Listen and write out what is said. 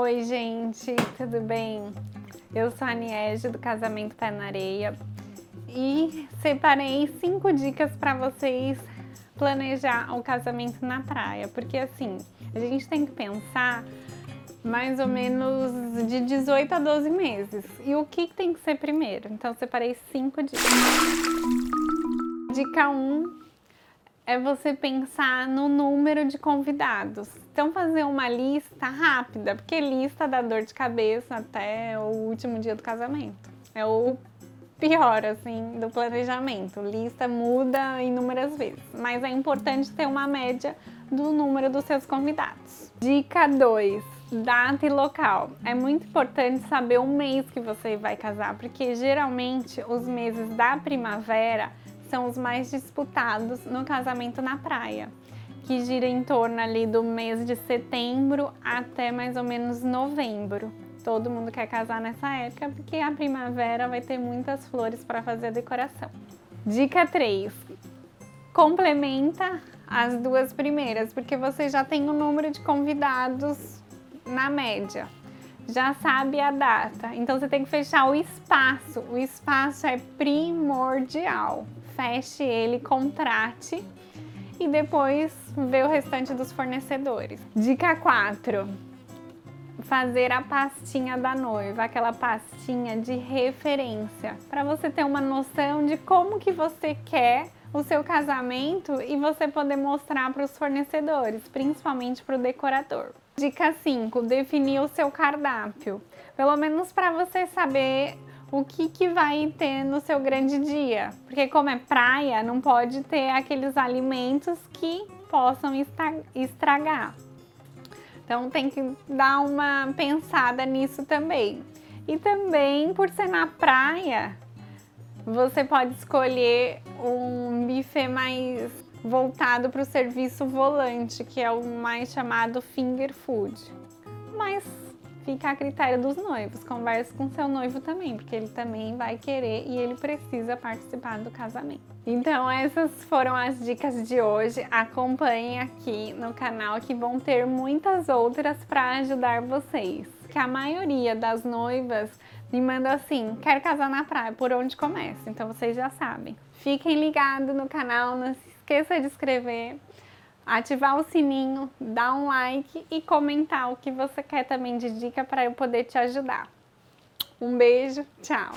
Oi, gente, tudo bem? Eu sou a Niege do Casamento Pé na Areia e separei cinco dicas para vocês planejar o casamento na praia, porque assim, a gente tem que pensar mais ou menos de 18 a 12 meses. E o que tem que ser primeiro? Então, separei cinco dicas. Dica 1 um é você pensar no número de convidados. Então, fazer uma lista rápida, porque lista dá dor de cabeça até o último dia do casamento. É o pior, assim, do planejamento. Lista muda inúmeras vezes, mas é importante ter uma média do número dos seus convidados. Dica 2 data e local. É muito importante saber o mês que você vai casar, porque geralmente os meses da primavera são os mais disputados no casamento na praia, que gira em torno ali do mês de setembro até mais ou menos novembro. Todo mundo quer casar nessa época porque a primavera vai ter muitas flores para fazer a decoração. Dica 3. Complementa as duas primeiras, porque você já tem o número de convidados na média já sabe a data. Então você tem que fechar o espaço. O espaço é primordial feche ele, contrate e depois vê o restante dos fornecedores. Dica 4. Fazer a pastinha da noiva, aquela pastinha de referência, para você ter uma noção de como que você quer o seu casamento e você poder mostrar para os fornecedores, principalmente para o decorador. Dica 5: definir o seu cardápio. Pelo menos para você saber o que, que vai ter no seu grande dia. Porque como é praia, não pode ter aqueles alimentos que possam estragar. Então tem que dar uma pensada nisso também. E também, por ser na praia, você pode escolher um buffet mais voltado para o serviço volante, que é o mais chamado finger food. Mas fica a critério dos noivos. Converse com seu noivo também, porque ele também vai querer e ele precisa participar do casamento. Então, essas foram as dicas de hoje. Acompanhem aqui no canal que vão ter muitas outras para ajudar vocês. Que a maioria das noivas me manda assim: quero casar na praia, por onde começa? Então vocês já sabem. Fiquem ligados no canal, não se esqueça de inscrever ativar o sininho, dar um like e comentar o que você quer também de dica para eu poder te ajudar. Um beijo, tchau!